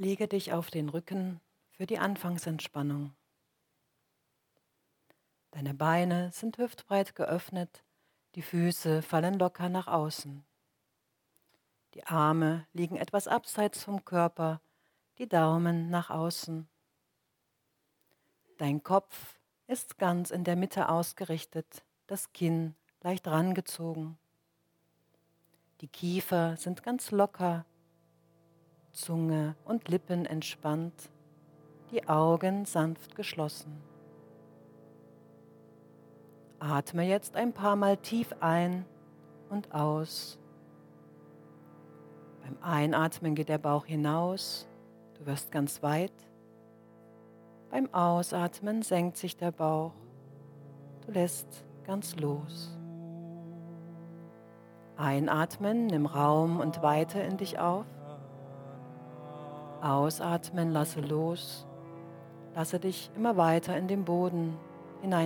Lege dich auf den Rücken für die Anfangsentspannung. Deine Beine sind hüftbreit geöffnet, die Füße fallen locker nach außen. Die Arme liegen etwas abseits vom Körper, die Daumen nach außen. Dein Kopf ist ganz in der Mitte ausgerichtet, das Kinn leicht rangezogen. Die Kiefer sind ganz locker, Zunge und Lippen entspannt, die Augen sanft geschlossen. Atme jetzt ein paar Mal tief ein und aus. Beim Einatmen geht der Bauch hinaus, du wirst ganz weit. Beim Ausatmen senkt sich der Bauch, du lässt ganz los. Einatmen, nimm Raum und Weite in dich auf. Ausatmen, lasse los. Lasse dich immer weiter in den Boden